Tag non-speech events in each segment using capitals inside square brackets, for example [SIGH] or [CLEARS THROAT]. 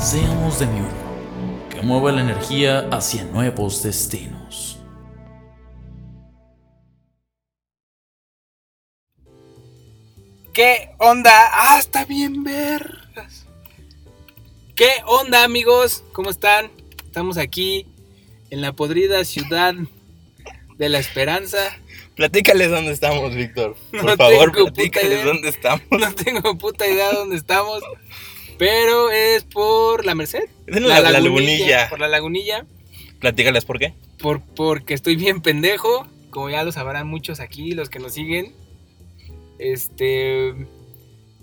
Seamos de mi uno, que mueva la energía hacia nuevos destinos. ¿Qué onda? Ah, está bien vergas. ¿Qué onda, amigos? ¿Cómo están? Estamos aquí en la podrida ciudad de la esperanza. Platícales dónde estamos, Víctor. Por No favor, platícales idea. dónde estamos. No tengo puta idea dónde estamos, pero es por la Merced. Es la, la lagunilla. Por la lagunilla. Platícales por qué. Por, porque estoy bien pendejo, como ya lo sabrán muchos aquí, los que nos siguen. Este.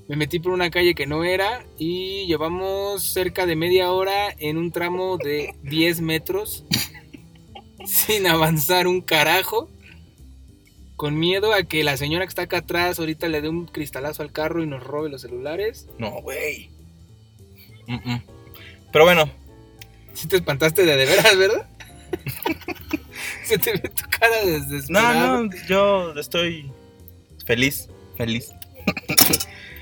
Me metí por una calle que no era y llevamos cerca de media hora en un tramo de 10 metros [LAUGHS] sin avanzar un carajo. Con miedo a que la señora que está acá atrás ahorita le dé un cristalazo al carro y nos robe los celulares. No, güey. Mm, mm. Pero bueno, Si te espantaste de de veras, ¿verdad? [LAUGHS] Se te ve tu cara de no, no, yo estoy feliz, feliz.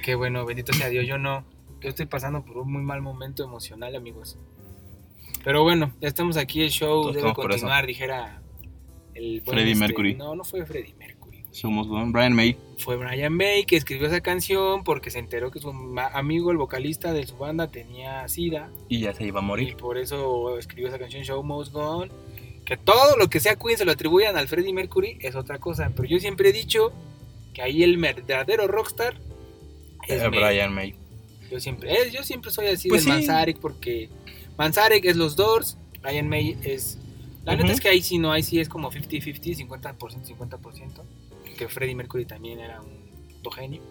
Qué bueno, bendito sea Dios, yo no. Yo estoy pasando por un muy mal momento emocional, amigos. Pero bueno, ya estamos aquí, el show Todos debe continuar, dijera el buen Freddie Mercury. No, no fue Freddie Mercury. Somos Brian May. Fue Brian May que escribió esa canción porque se enteró que su amigo, el vocalista de su banda, tenía sida. Y ya se iba a Y morir. por eso escribió esa canción Show Must Go On. Que todo lo que sea Queen se lo atribuyan al Freddie Mercury es otra cosa. Pero yo siempre he dicho que ahí el verdadero rockstar es Eh, May. Brian May. Yo siempre, eh, yo siempre soy así Pues de sí. Manzarek porque Manzarek es los Doors, Brian May es... La neta es que ahí sí no, ahí sí es como 50-50, 50%, 50%. Que Freddie Mercury también era un puto genio.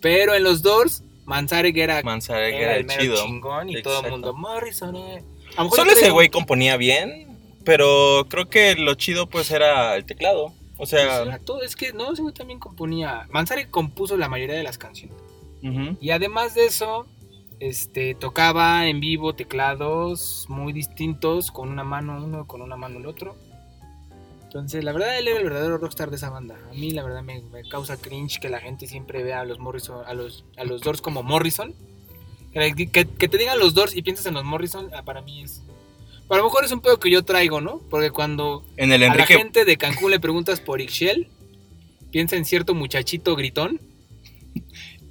Pero en los Doors, Manzarek era, Manzarek era era el mero chido. chingón y todo el mundo, Morrison, eh". A lo mejor Solo ese güey componía bien, pero creo que lo chido pues era el teclado. O sea, todo, es que no, ese güey también componía. Manzarek compuso la mayoría de las canciones. ujú. Y además de eso, este, tocaba en vivo teclados muy distintos, con una mano uno, con una mano el otro. Entonces, la verdad, él era el verdadero rockstar de esa banda. A mí, la verdad, me, me causa cringe que la gente siempre vea a los Morrison, a los, a los Doors como Morrison. Que, que- que te digan los Doors y piensas en los Morrison, ah, para mí es... A lo mejor es un pedo que yo traigo, ¿no? Porque cuando en el a la gente de Cancún le preguntas por Ixchel, piensa en cierto muchachito gritón.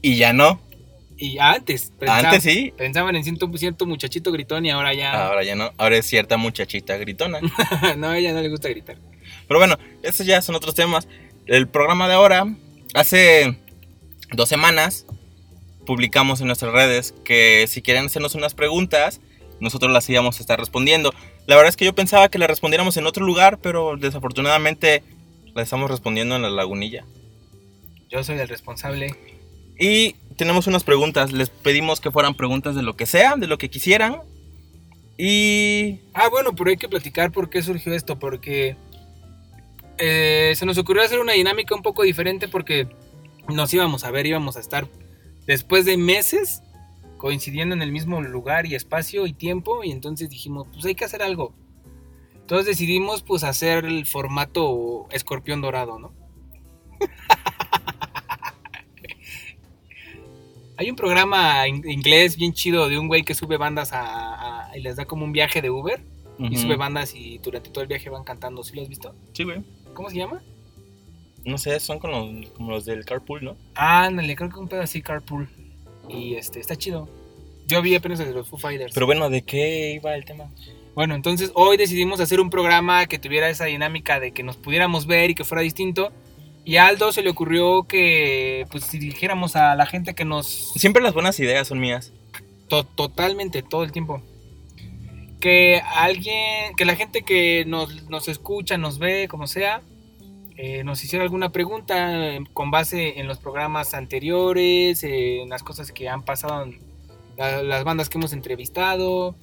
y ya no. Y antes, Antes sí, pensaban en cierto, cierto muchachito gritón y ahora ya. ahora ya no. Ahora es cierta muchachita gritona. [LAUGHS] no, a ella no le gusta gritar. Pero bueno, esos ya son otros temas. El programa de ahora, hace dos semanas, publicamos en nuestras redes que si quieren hacernos unas preguntas, nosotros las íbamos a estar respondiendo. La verdad es que yo pensaba que las respondiéramos en otro lugar, pero desafortunadamente las estamos respondiendo en la lagunilla. Yo soy el responsable. Y tenemos unas preguntas. Les pedimos que fueran preguntas de lo que sea, de lo que quisieran. Y Ah, bueno, pero hay que platicar por qué surgió esto. Porque eh, se nos ocurrió hacer una dinámica un poco diferente porque nos íbamos a ver, íbamos a estar después de meses coincidiendo en el mismo lugar y espacio y tiempo. Y entonces dijimos, pues hay que hacer algo. Entonces decidimos pues hacer el formato escorpión dorado, ¿no? [LAUGHS] Hay un programa in- inglés bien chido de un güey que sube bandas a, a- y les da como un viaje de Uber y sube bandas y durante todo el viaje van cantando. ¿Sí lo has visto? Sí, güey. ¿Cómo se llama? No sé, son con los- como los del carpool, ¿no? Ah, ándale, creo que un pedo así, Carpool. Y este, está chido. Yo vi apenas de los Foo Fighters. Pero bueno, ¿de qué iba el tema? Bueno, entonces hoy decidimos hacer un programa que tuviera esa dinámica de que nos pudiéramos ver y que fuera distinto. Y a Aldo se le ocurrió que, pues, si dijéramos a la gente que nos Siempre las buenas ideas son mías. To- totalmente, todo el tiempo. Que alguien, que la gente que nos, nos escucha, nos ve, como sea, eh, nos hiciera alguna pregunta eh, con base en los programas anteriores, eh, en las cosas que han pasado en, la- las bandas que hemos entrevistado,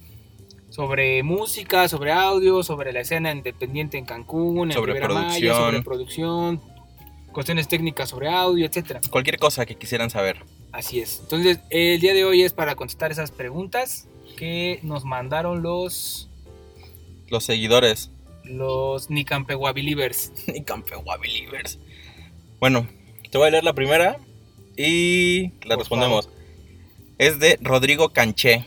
sobre música, sobre audio, sobre la escena independiente en Cancún, en Sobre Maya, producción. sobre producción, cuestiones técnicas sobre audio, etcétera. Cualquier cosa que quisieran saber. Así es. Entonces, el día de hoy es para contestar esas preguntas que nos mandaron los Los seguidores. los Nicampegua Believers. [LAUGHS] Ni Campegua Believers. Bueno, te voy a leer la primera y la Por respondemos. Es de Rodrigo Canché.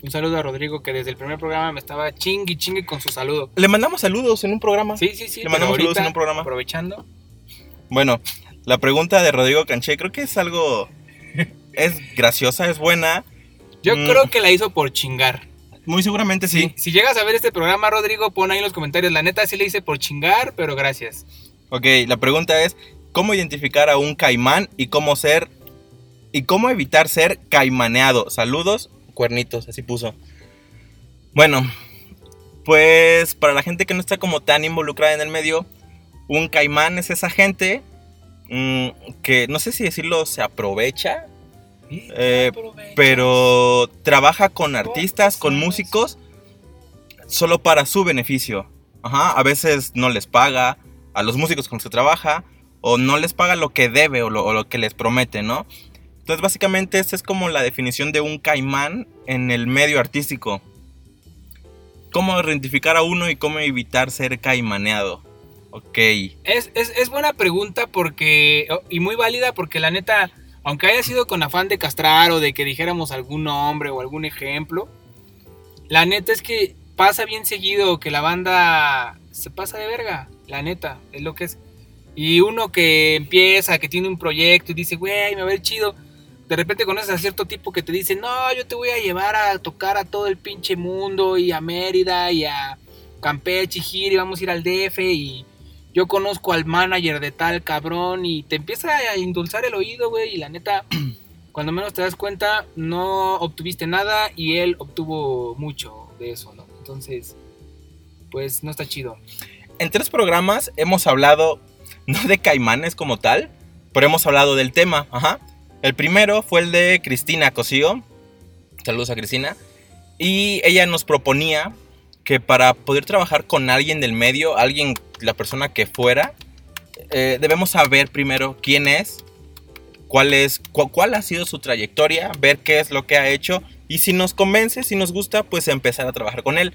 Un saludo a Rodrigo que desde el primer programa me estaba chingui chingue con su saludo. Le mandamos saludos en un programa. Sí, sí, sí. Le mandamos saludos en un programa. Aprovechando. Bueno, la pregunta de Rodrigo Canché creo que es algo... Es graciosa, es buena. Yo Mm. creo que la hizo por chingar. Muy seguramente sí. Si llegas a ver este programa, Rodrigo, pon ahí en los comentarios. La neta sí le hice por chingar, pero gracias. Ok, la pregunta es, ¿cómo identificar a un caimán y cómo ser... y cómo evitar ser caimaneado? Saludos, cuernitos, así puso. Bueno, pues para la gente que no está como tan involucrada en el medio, un caimán es esa gente mm, que no sé si decirlo se aprovecha, Eh, pero trabaja con artistas, con músicos, solo para su beneficio. Ajá, a veces no les paga a los músicos con los que trabaja, o no les paga lo que debe o lo, que les promete, ¿no? Entonces, básicamente, esta es como la definición de un caimán en el medio artístico. Cómo identificar a uno y cómo evitar ser caimaneado. Ok. Es, es, es buena pregunta porque. Y muy válida porque la neta. Aunque haya sido con afán de castrar o de que dijéramos algún nombre o algún ejemplo. La neta es que pasa bien seguido que la banda se pasa de verga. La neta, es lo que es. Y uno que empieza, que tiene un proyecto y dice, güey, me va a ver chido. De repente conoces a cierto tipo que te dice, no, yo te voy a llevar a tocar a todo el pinche mundo y a Mérida y a Campeche y Giri, vamos a ir al DF y yo conozco al manager de tal cabrón y te empieza a indulzar el oído, güey, y la neta, [CLEARS THROAT] cuando menos te das cuenta, no obtuviste nada y él obtuvo mucho de eso, ¿no? Entonces, pues no está chido. En tres programas hemos hablado, no de caimanes como tal, pero hemos hablado del tema. Ajá. El primero fue el de Cristina Cosío. Saludos a Cristina. Y ella nos proponía que para poder trabajar con alguien del medio, alguien, la persona que fuera, eh, debemos saber primero quién es, cuál es, cu- cuál ha sido su trayectoria, ver qué es lo que ha hecho y si nos convence, si nos gusta, pues empezar a trabajar con él.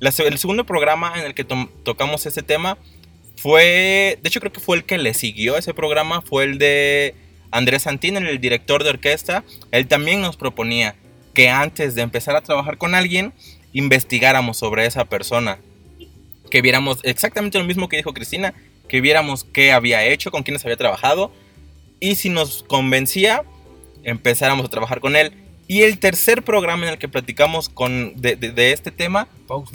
El segundo programa en el que tocamos este tema fue, de hecho creo que fue el que le siguió ese programa, fue el de Andrés Santín, el director de orquesta. Él también nos proponía que antes de empezar a trabajar con alguien, investigáramos sobre esa persona. Que viéramos exactamente lo mismo que dijo Cristina, que viéramos qué había hecho, con quiénes había trabajado. Y si nos convencía, empezáramos a trabajar con él. Y el tercer programa en el que platicamos con, de, de- de este tema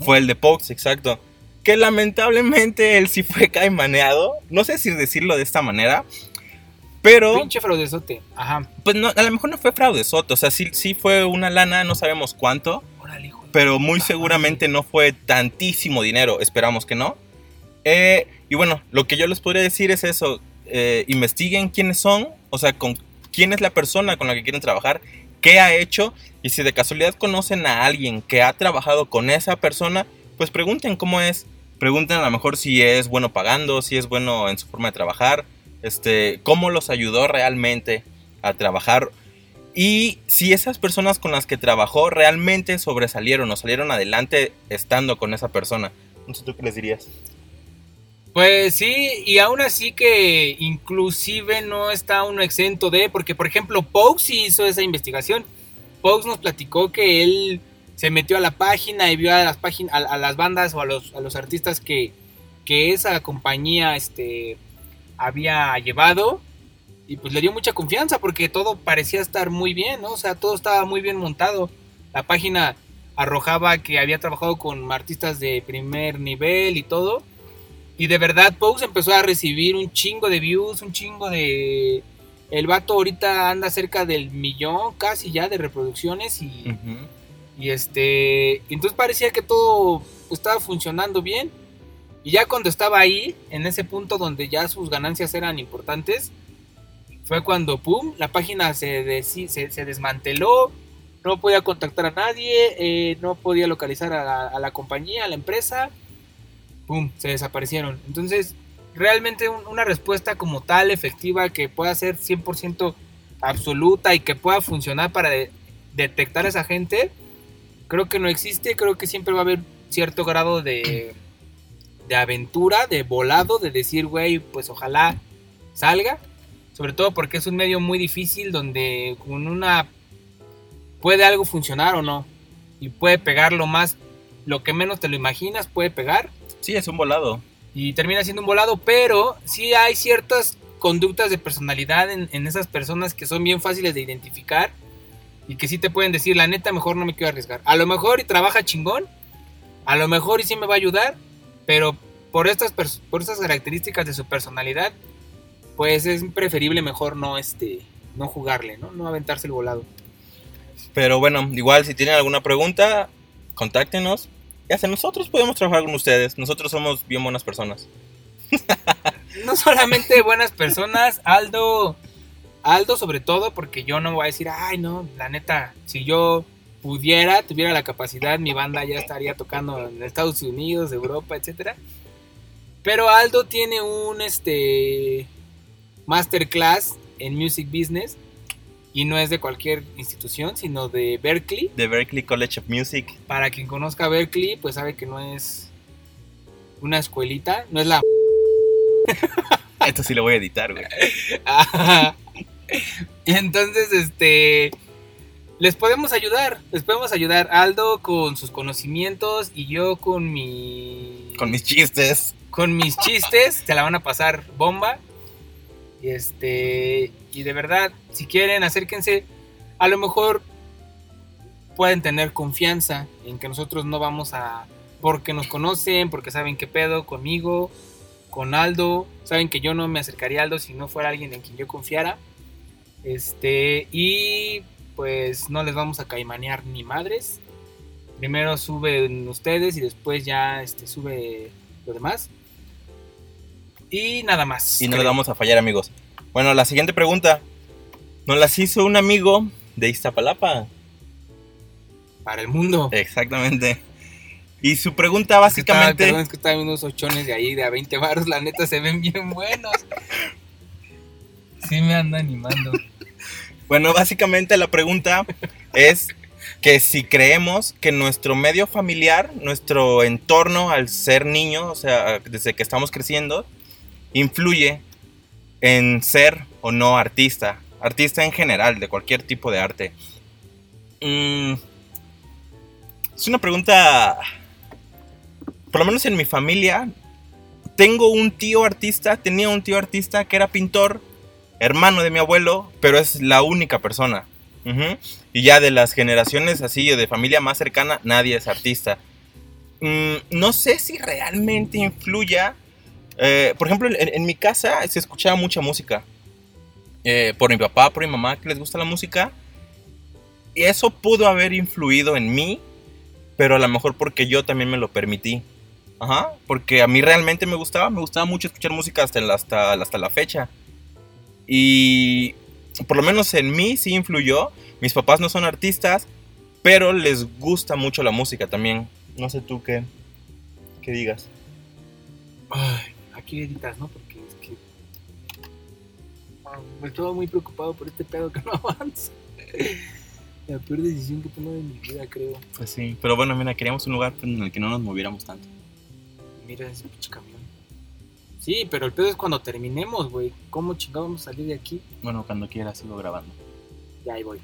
fue el de Pox, exacto. Que lamentablemente él sí fue caimaneado. No sé si decirlo de esta manera. Pero, Pinche fraudezote. Ajá. pues no, a lo mejor no fue fraude, Soto. O sea, sí, sí fue una lana, no sabemos cuánto. Pero muy seguramente no fue tantísimo dinero. Esperamos que no. Eh, y bueno, lo que yo les podría decir es eso. eh, investiguen quiénes son. O sea, con quién es la persona con la que quieren trabajar. Qué ha hecho. Y si de casualidad conocen a alguien que ha trabajado con esa persona, pues pregunten cómo es. Pregunten a lo mejor si es bueno pagando, si es bueno en su forma de trabajar. Este, cómo los ayudó realmente a trabajar. Y si esas personas con las que trabajó realmente sobresalieron o salieron adelante estando con esa persona. Tú qué les dirías. Pues sí, y aún así que inclusive no está uno exento de, porque por ejemplo Paux sí hizo esa investigación. Paux nos platicó que él se metió a la página y vio a las páginas, a, a las bandas o a los, a los artistas que, que esa compañía este, había llevado. Y pues le dio mucha confianza porque todo parecía estar muy bien, ¿no? O sea, todo estaba muy bien montado. La página arrojaba que había trabajado con artistas de primer nivel y todo. Y de verdad, Pose empezó a recibir un chingo de views, un chingo de. El vato ahorita anda cerca del millón casi ya de reproducciones y, Ujú. y este. entonces parecía que todo estaba funcionando bien. Y ya cuando estaba ahí, en ese punto donde ya sus ganancias eran importantes, fue cuando, pum, la página se, desi- se, se desmanteló, no podía contactar a nadie, eh, no podía localizar a la, compañía, a la empresa, ¡pum! Se desaparecieron. Entonces, realmente un- una respuesta como tal, efectiva, que pueda ser 100% absoluta y que pueda funcionar para de- detectar a esa gente, creo que no existe, creo que siempre va a haber cierto grado de, de aventura, de volado, de decir, güey, pues ojalá salga, sobre todo porque es un medio muy difícil donde con una puede algo funcionar o no y puede pegar lo más lo que menos te lo imaginas puede pegar Sí, es un volado. y termina siendo un volado, pero sí hay ciertas conductas de personalidad en, en esas personas que son bien fáciles de identificar y que sí te pueden decir, la neta, mejor no me quiero arriesgar. A lo mejor y trabaja chingón, a lo mejor y sí me va a ayudar, pero por estas, por estas características de su personalidad, pues es preferible mejor no, este, no jugarle, ¿no? No aventarse el volado. Pero bueno, igual si tienen alguna pregunta, contáctenos. Y hasta nosotros podemos trabajar con ustedes. Nosotros somos bien buenas personas. [LAUGHS] no solamente buenas personas, Aldo, Aldo sobre todo, porque yo no voy a decir, ay no, la neta, si yo pudiera, tuviera la capacidad, mi banda ya estaría tocando en Estados Unidos, Europa, etcétera. Pero Aldo tiene un este masterclass en music business y no es de cualquier institución, sino de Berkeley. De Berkeley College of Music. Para quien conozca Berkeley, pues sabe que no es una escuelita, no es la [LAUGHS] Esto sí lo voy a editar, güey. [LAUGHS] Entonces, este, les podemos ayudar, les podemos ayudar Aldo con sus conocimientos y yo con mi, Con mis chistes. con mis chistes, se la van a pasar bomba. Y este, y de verdad, si quieren, acérquense. A lo mejor pueden tener confianza en que nosotros no vamos a, porque nos conocen, porque saben qué pedo conmigo, con Aldo, saben que yo no me acercaría a Aldo si no fuera alguien en quien yo confiara. Este, y pues no les vamos a caimanear ni madres. Primero suben ustedes y después ya este, sube lo demás. Y nada más. Y no le vamos a fallar, amigos. Bueno, la siguiente pregunta. Nos las hizo un amigo de Iztapalapa. Para el mundo. Exactamente. Y su pregunta Estaba- básicamente... perdón, es que estaban unos ochones de ahí de a 20 baros. La neta se ven bien buenos. Sí me anda animando. Bueno, básicamente la pregunta es que si creemos que nuestro medio familiar, nuestro entorno al ser niño, o sea, desde que estamos creciendo, influye en ser o no artista. Artista en general, de cualquier tipo de arte. Mm, es una pregunta... Por lo menos en mi familia, tengo un tío artista, tenía un tío artista que era pintor, hermano de mi abuelo, pero es la única persona. Y ya de las generaciones así, o de familia más cercana, nadie es artista. Mm, no sé si realmente influya. Eh, por ejemplo, en, mi casa se escuchaba mucha música. Eh, por mi papá, por mi mamá, que les gusta la música. Y eso pudo haber influido en mí, pero a lo mejor porque yo también me lo permití. Ajá, porque a mí realmente me gustaba, me gustaba mucho escuchar música hasta hasta, hasta la fecha. Y por lo menos en mí sí influyó. Mis papás no son artistas, pero les gusta mucho la música también. No sé tú qué, qué digas. Ay, aquí editas, ¿no? Porque es que. Ah, Me estoy muy preocupado por este pedo que [LAUGHS] no avanza. La peor decisión que he tomado en mi vida, creo. Pues sí. Pero bueno, mira, queríamos un lugar en el que no nos moviéramos tanto. Mira ese pinche camión. Sí, pero el pedo es cuando terminemos, güey. ¿Cómo chingados vamos a salir de aquí? Bueno, cuando quieras sigo grabando. Ya ahí voy.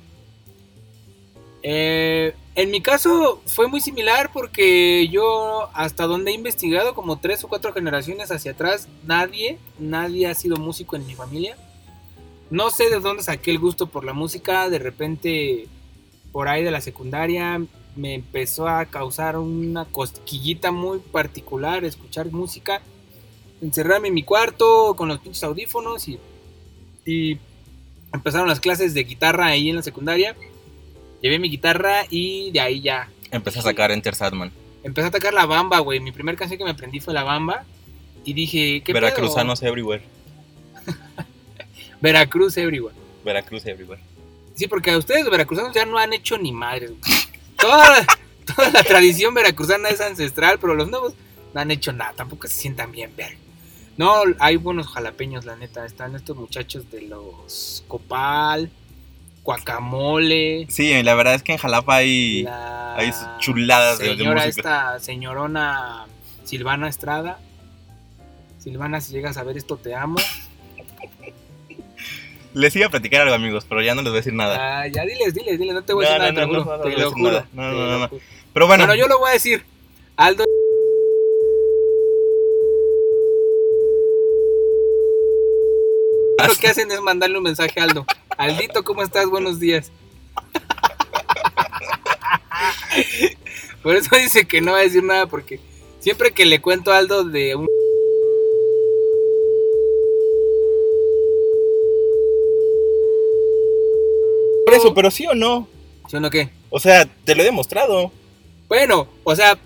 Eh, en mi caso fue muy similar porque yo hasta donde he investigado como tres o cuatro generaciones hacia atrás nadie, nadie ha sido músico en mi familia. No sé de dónde saqué el gusto por la música, de repente por ahí de la secundaria me empezó a causar una cosquillita muy particular escuchar música, encerrarme en mi cuarto con los pinches audífonos y, y empezaron las clases de guitarra ahí en la secundaria. Llevé mi guitarra y de ahí ya. Empecé a sacar Enter Sadman. Empecé a tocar la bamba, güey. Mi primera canción que me aprendí fue la bamba. Y dije, ¿qué pedo? Veracruzanos everywhere. [LAUGHS] Veracruz everywhere. Veracruz everywhere. Sí, porque a ustedes los veracruzanos ya no han hecho ni madres. güey. Toda, [LAUGHS] toda la tradición veracruzana es ancestral, pero los nuevos no han hecho nada. Tampoco se sientan bien ver. No, hay buenos jalapeños, la neta. Están estos muchachos de los Copal, Guacamole. Sí, la verdad es que en Jalapa hay, hay chuladas de, de señora música. esta señorona Silvana Estrada. Silvana, si llegas a ver esto, te amo. Les iba a platicar algo, amigos, pero ya no les voy a decir nada. Ah, ya diles, diles, diles, no te voy a decir nada, no, te lo juro. No, no, no. Pero bueno, Bueno, yo lo voy a decir. Aldo. Lo que hacen es mandarle un mensaje a Aldo. Aldito, ¿cómo estás? Buenos días. Por eso dice que no va a decir nada, porque siempre que le cuento a Aldo de un. por eso, pero sí o no. ¿Sí o no qué? O sea, te lo he demostrado. Bueno, o sea.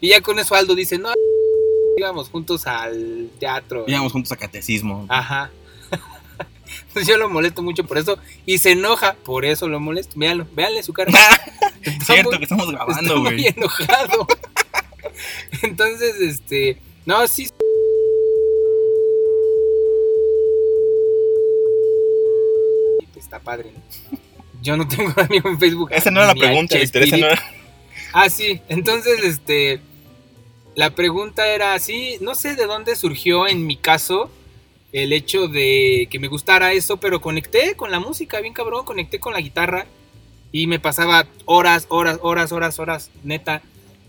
Y ya con eso Aldo dice, no, íbamos juntos al teatro. Íbamos juntos a catecismo. Ajá. Entonces [LAUGHS] yo lo molesto mucho por eso y se enoja, por eso lo molesto. Véanlo, véanle su cara. [LAUGHS] Está Cierto muy- que estamos grabando, muy güey. enojado. [LAUGHS] Entonces, este, no, sí. Está padre, ¿no? Yo no tengo amigo en Facebook. Esa no era la pregunta, Víctor. Esa no era... Ah, sí. Entonces, este. La pregunta era así. No sé de dónde surgió en mi caso el hecho de que me gustara eso, pero conecté con la música, bien cabrón. Conecté con la guitarra y me pasaba horas, horas, horas, horas, horas, neta.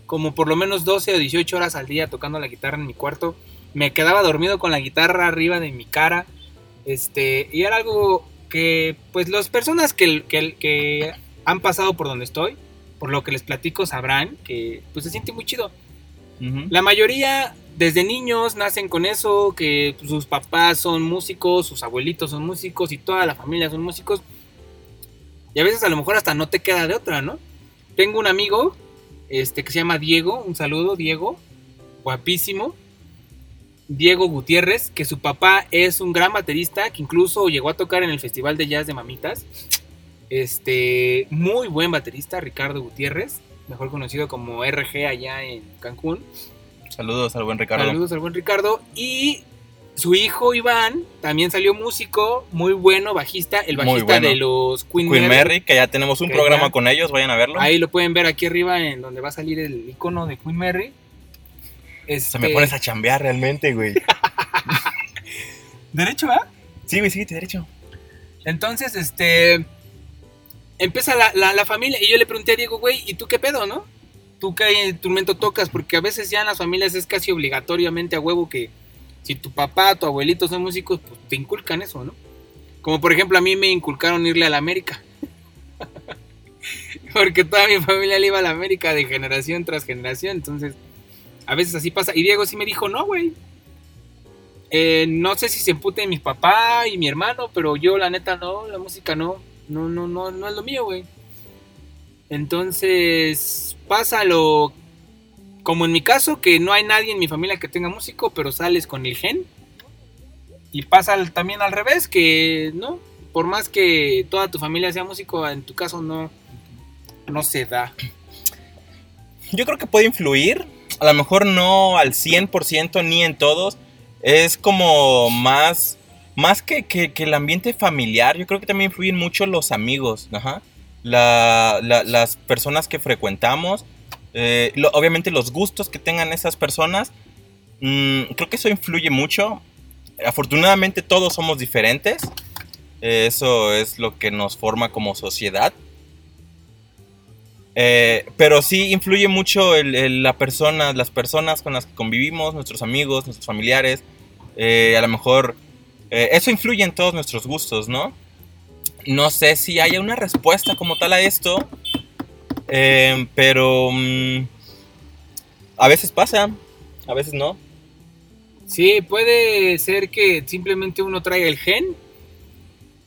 Como por lo menos 12 o 18 horas al día tocando la guitarra en mi cuarto. Me quedaba dormido con la guitarra arriba de mi cara. Este, y era algo que, pues, las personas que, que, que han pasado por donde estoy, por lo que les platico, sabrán que, pues, se siente muy chido. La mayoría, desde niños, nacen con eso, que sus papás son músicos, sus abuelitos son músicos y toda la familia son músicos. Y a veces a lo mejor hasta no te queda de otra, ¿no? Tengo un amigo, este, que se llama Diego, un saludo, Diego, guapísimo. Diego Gutiérrez, que su papá es un gran baterista, que incluso llegó a tocar en el Festival de Jazz de Mamitas. Este, muy buen baterista, Ricardo Gutiérrez, mejor conocido como RG allá en Cancún. Saludos al buen Ricardo. Saludos al buen Ricardo. Y su hijo Iván también salió músico, muy bueno, bajista, el bajista bueno. de los Queen, Queen Mary. Mary, que ya tenemos un programa ya- con ellos, vayan a verlo. Ahí lo pueden ver aquí arriba en donde va a salir el icono de Queen Mary. Se me Este, pones a chambear realmente, güey. [LAUGHS] ¿Derecho, va? Sí, güey, sí, derecho. Entonces, este. Empieza la, la- familia. Y yo le pregunté a Diego, güey, ¿y tú qué pedo, no? ¿Tú qué instrumento tocas? Porque a veces ya en las familias es casi obligatoriamente a huevo que si tu papá, tu abuelito son músicos, pues te inculcan eso, ¿no? Como por ejemplo, a mí me inculcaron irle a la América. [LAUGHS] Porque toda mi familia le iba a la América de generación tras generación. Entonces, a veces así pasa. Y Diego sí me dijo, no, güey. Eh, no sé si se emputen mi papá y mi hermano, pero yo la neta no, la música no. No, no, no, no es lo mío, güey. Entonces, pasa lo como en mi caso, que no hay nadie en mi familia que tenga músico, pero sales con el gen. Y pasa también al revés, que no, por más que toda tu familia sea músico, en tu caso no, no se da. Yo creo que puede influir. A lo mejor no al 100% ni en todos. Es como más. Más que, que- el ambiente familiar. Yo creo que también influyen mucho los amigos. Ajá. La- la- las personas que frecuentamos. eh, obviamente los gustos que tengan esas personas. mm, creo que eso influye mucho. Afortunadamente todos somos diferentes. Eso es lo que nos forma como sociedad. Eh, pero sí influye mucho el- la persona, las personas con las que convivimos, nuestros amigos, nuestros familiares. Eh, a lo mejor eh, eso influye en todos nuestros gustos, ¿no? No sé si haya una respuesta como tal a esto, eh, pero mm, a veces pasa, a veces no. Sí, puede ser que simplemente uno traiga el gen,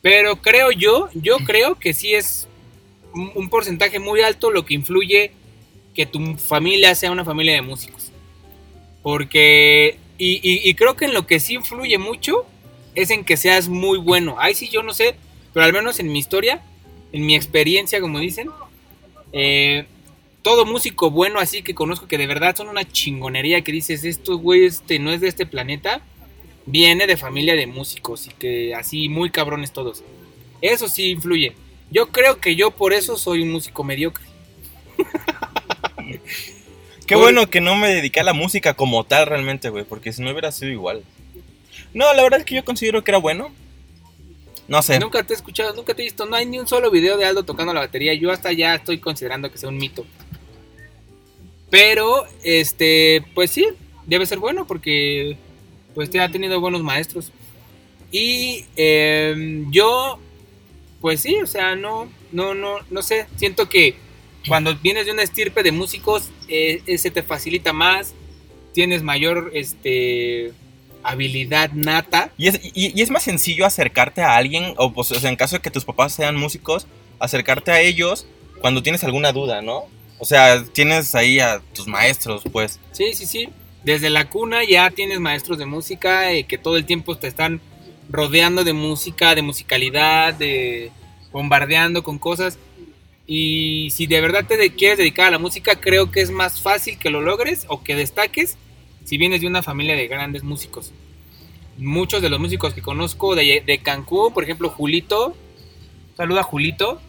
pero creo yo, yo creo que sí es un un porcentaje muy alto lo que influye que tu familia sea una familia de músicos. Porque Y, y- y creo que en lo que sí influye mucho es en que seas muy bueno. Ahí sí yo no sé, pero al menos en mi historia, en mi experiencia, como dicen, eh, todo músico bueno así que conozco que de verdad son una chingonería que dices, esto güey este no es de este planeta, viene de familia de músicos y que así muy cabrones todos. Eso sí influye. Yo creo que yo por eso soy un músico mediocre. [LAUGHS] Qué bueno que no me dediqué a la música como tal realmente, güey, porque si no hubiera sido igual. No, la verdad es que yo considero que era bueno. No sé. Nunca te he escuchado, nunca te he visto, no hay ni un solo video de Aldo tocando la batería. Yo hasta ya estoy considerando que sea un mito. Pero, este, pues sí, debe ser bueno porque pues te ha tenido buenos maestros. Y eh, yo, pues sí, o sea, no, no, no, no sé. Siento que cuando vienes de una estirpe de músicos, eh, eh, se te facilita más, tienes mayor, este, habilidad nata. Y es, y, y es más sencillo acercarte a alguien, o pues o sea, en caso de que tus papás sean músicos, acercarte a ellos cuando tienes alguna duda, ¿no? O sea, tienes ahí a tus maestros, pues. Sí, sí, sí. Desde la cuna ya tienes maestros de música eh, que todo el tiempo te están rodeando de música, de musicalidad, de bombardeando con cosas. Y si de verdad te de- quieres dedicar a la música, creo que es más fácil que lo logres o que destaques si vienes de una familia de grandes músicos. Muchos de los músicos que conozco de, de Cancún, por ejemplo, Julito, saluda a Julito,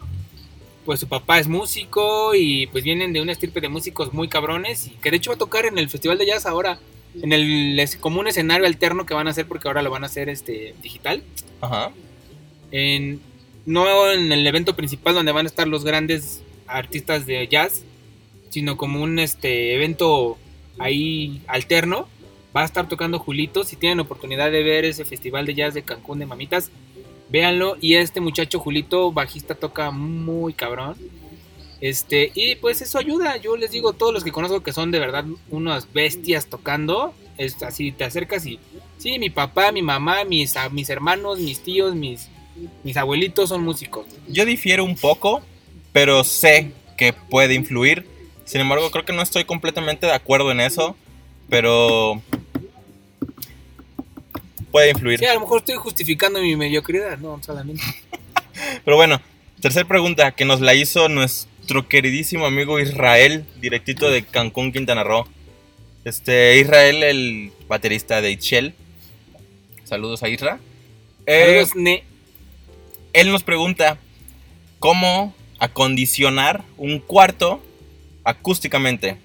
pues su papá es músico y pues vienen de una estirpe de músicos muy cabrones y que de hecho va a tocar en el Festival de Jazz ahora, en el como un escenario alterno que van a hacer porque ahora lo van a hacer este digital. Ajá. En, no en el evento principal donde van a estar los grandes artistas de jazz, sino como un este evento ahí alterno. Va a estar tocando Julito. Si tienen oportunidad de ver ese festival de jazz de Cancún de Mamitas, véanlo. Y este muchacho Julito, bajista, toca muy cabrón. Este, y pues eso ayuda. Yo les digo, todos los que conozco que son de verdad unas bestias tocando, es así, te acercas y sí, mi papá, mi mamá, mis, mis hermanos, mis tíos, mis, mis abuelitos son músicos. Yo difiero un poco, pero sé que puede influir. Sin embargo, creo que no estoy completamente de acuerdo en eso, pero puede influir. Sí, a lo mejor estoy justificando mi mediocridad, no solamente. [LAUGHS] Pero bueno, tercer pregunta que nos la hizo nuestro queridísimo amigo Israel, directito de Cancún, Quintana Roo. Este, Israel, el baterista de Itchel. Saludos a Isra. Eh, Saludos, Ne. él nos pregunta cómo acondicionar un cuarto acústicamente.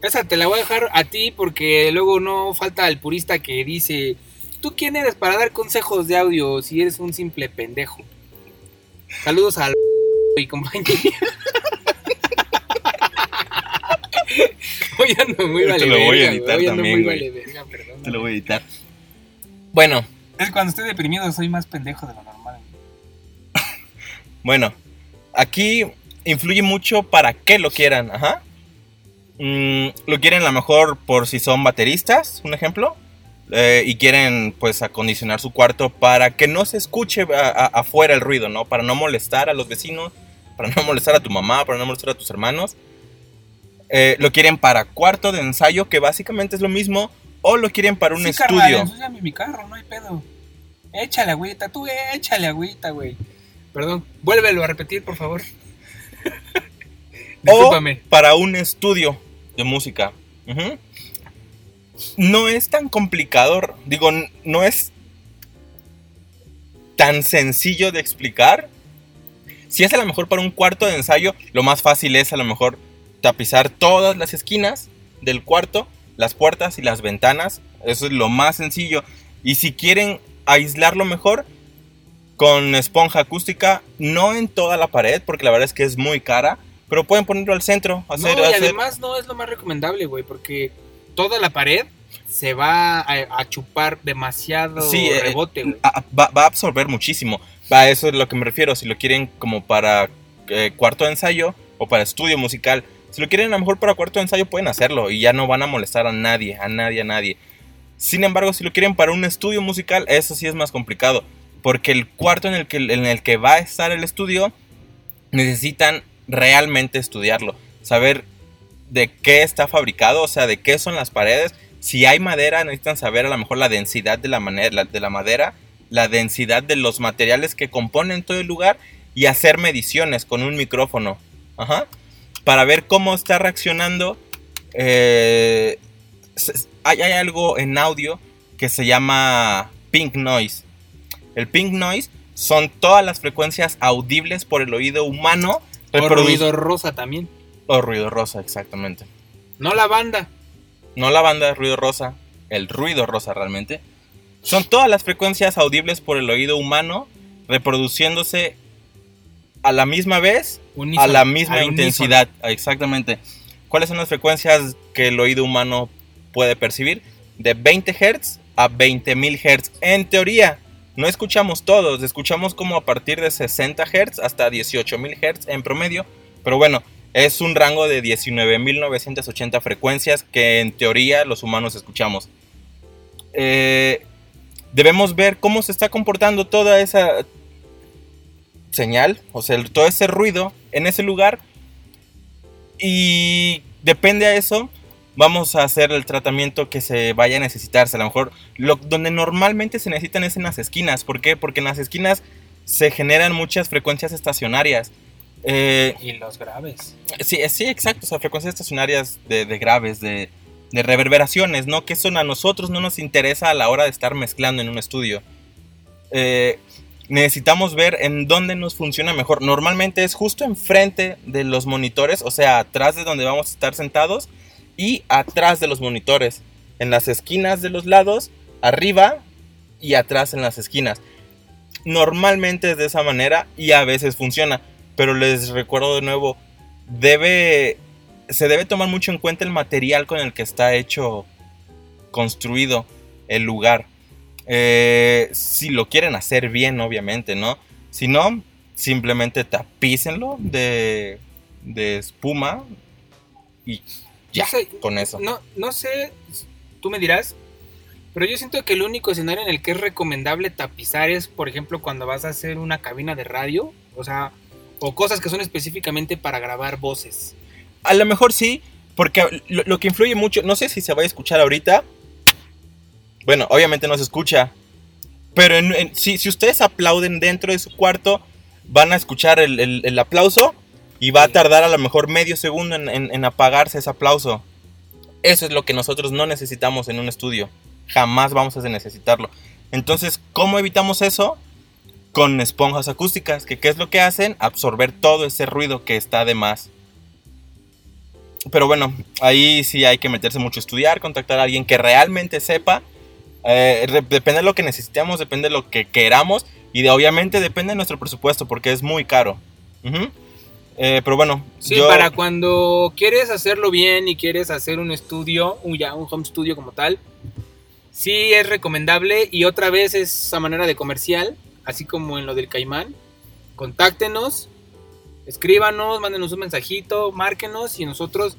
Esa te la voy a dejar a ti porque luego no falta el purista que dice, ¿tú quién eres para dar consejos de audio si eres un simple pendejo? Saludos al [LAUGHS] y compañía. Hoy ando muy Te vale lo voy a editar también, muy güey. Te lo voy a editar. Bueno, Es cuando estoy deprimido soy más pendejo de lo normal. [LAUGHS] Bueno, aquí influye mucho para qué lo quieran, ajá. Mm, lo quieren a lo mejor por si son bateristas, un ejemplo, eh, y quieren pues acondicionar su cuarto para que no se escuche a- a- afuera el ruido, ¿no? Para no molestar a los vecinos, para no molestar a tu mamá, para no molestar a tus hermanos. Eh, lo quieren para cuarto de ensayo, que básicamente es lo mismo, o lo quieren para un sí, carnal, estudio. ensúciame mi carro, no hay pedo. Échale agüita, tú échale agüita, güey. Perdón, vuélvelo a repetir, por favor. [LAUGHS] o para un estudio de música. No es tan complicado, digo, no es tan sencillo de explicar. Si es a lo mejor para un cuarto de ensayo, lo más fácil es a lo mejor tapizar todas las esquinas del cuarto, las puertas y las ventanas. Eso es lo más sencillo. Y si quieren aislarlo mejor, con esponja acústica, no en toda la pared, porque la verdad es que es muy cara, pero pueden ponerlo al centro. Hacer, no, y hacer- además no es lo más recomendable, güey, porque toda la pared se va a, a chupar demasiado Sí, eh, rebote, a- va, va a absorber muchísimo. A eso es lo que me refiero. Si lo quieren como para eh, cuarto de ensayo o para estudio musical, si lo quieren a lo mejor para cuarto de ensayo pueden hacerlo y ya no van a molestar a nadie, a nadie, a nadie. Sin embargo, si lo quieren para un estudio musical, eso sí es más complicado. Porque el cuarto en el que, en el que va a estar el estudio, necesitan realmente estudiarlo. Saber de qué está fabricado, o sea, de qué son las paredes, Si hay madera, necesitan saber a lo mejor la densidad de la, manera, de la madera, la densidad de los materiales que componen todo el lugar y hacer mediciones con un micrófono. Ajá. Para ver cómo está reaccionando. Eh, hay, hay algo en audio que se llama pink noise. El pink noise son todas las frecuencias audibles por el oído humano. O ruido rosa también. O ruido rosa, exactamente. No la banda. No la banda, ruido rosa. El ruido rosa realmente. Son todas las frecuencias audibles por el oído humano reproduciéndose a la misma vez, a la misma intensidad. Exactamente. ¿Cuáles son las frecuencias que el oído humano puede percibir? De 20 Hz a 20.000 Hz. En teoría, no escuchamos todos, escuchamos como a partir de 60 Hz hasta 18.000 Hz en promedio. Pero bueno, es un rango de 19.980 frecuencias que en teoría los humanos escuchamos. Eh, debemos ver cómo se está comportando toda esa señal, o sea, todo ese ruido en ese lugar. Y depende a eso, vamos a hacer el tratamiento que se vaya a necesitarse. A lo mejor lo, donde normalmente se necesitan es en las esquinas. ¿Por qué? Porque en las esquinas se generan muchas frecuencias estacionarias. Eh, y los graves. Sí, sí, exacto. O sea, frecuencias estacionarias de, graves, de, de, reverberaciones, ¿no? Que eso a nosotros no nos interesa a la hora de estar mezclando en un estudio. Eh, necesitamos ver en dónde nos funciona mejor. Normalmente es justo enfrente de los monitores, o sea, atrás de donde vamos a estar sentados y atrás de los monitores, en las esquinas de los lados, arriba y atrás en las esquinas. Normalmente es de esa manera y a veces funciona, pero les recuerdo de nuevo, debe se debe tomar mucho en cuenta el material con el que está hecho construido el lugar. Eh, si lo quieren hacer bien, obviamente, ¿no? Si no, simplemente tapícenlo de, de espuma y ya, con eso. No, no sé, tú me dirás, pero yo siento que el único escenario en el que es recomendable tapizar es, por ejemplo, cuando vas a hacer una cabina de radio, o sea, o cosas que son específicamente para grabar voces. A lo mejor sí, porque lo, que influye mucho, no sé si se va a escuchar ahorita. Bueno, obviamente no se escucha. Pero si, ustedes aplauden dentro de su cuarto, van a escuchar el aplauso y va a tardar a lo mejor medio segundo en, apagarse ese aplauso. Eso es lo que nosotros no necesitamos en un estudio. Jamás vamos a necesitarlo. Entonces, ¿cómo evitamos eso? Con esponjas acústicas, que qué es lo que hacen? Absorber todo ese ruido que está de más. Pero bueno, ahí sí hay que meterse mucho a estudiar, contactar a alguien que realmente sepa. Eh, depende de lo que necesitemos, depende de lo que queramos y de, obviamente depende de nuestro presupuesto porque es muy caro. Eh, pero bueno. Sí, para cuando quieres hacerlo bien y quieres hacer un estudio, un, ya, un home studio como tal, sí es recomendable y otra vez es a manera de comercial, así como en lo del Caimán. Contáctenos, escríbanos, mándenos un mensajito, márquenos y nosotros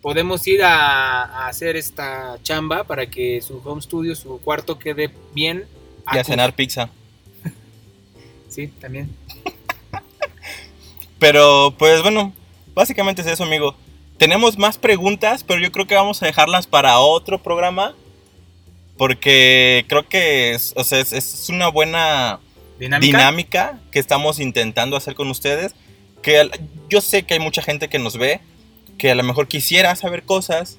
podemos ir a, a, hacer esta chamba para que su home studio, su cuarto quede bien. Y a cenar pizza. [LAUGHS] sí, también. [LAUGHS] Pero pues bueno, básicamente es eso, amigo. Tenemos más preguntas, pero yo creo que vamos a dejarlas para otro programa. Porque creo que es, es, una buena ¿Dinámica? que estamos intentando hacer con ustedes. Que yo sé que hay mucha gente que nos ve, que a lo mejor quisiera saber cosas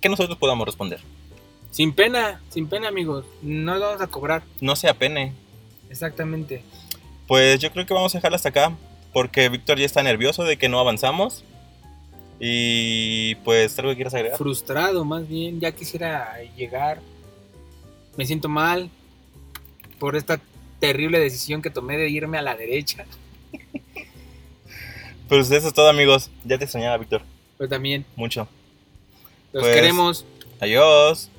que nosotros podamos responder. Sin pena, sin pena, amigos. No vamos a cobrar. No se apene. Exactamente. Pues yo creo que vamos a dejarla hasta acá. Porque Víctor ya está nervioso de que no avanzamos. Y pues, ¿algo que quieras agregar? Frustrado, más bien. Ya quisiera llegar. Me siento mal por esta terrible decisión que tomé de irme a la derecha. [LAUGHS] pues eso es todo, amigos. Ya te soñaba, Víctor. Pues también. Mucho. Los queremos. Adiós.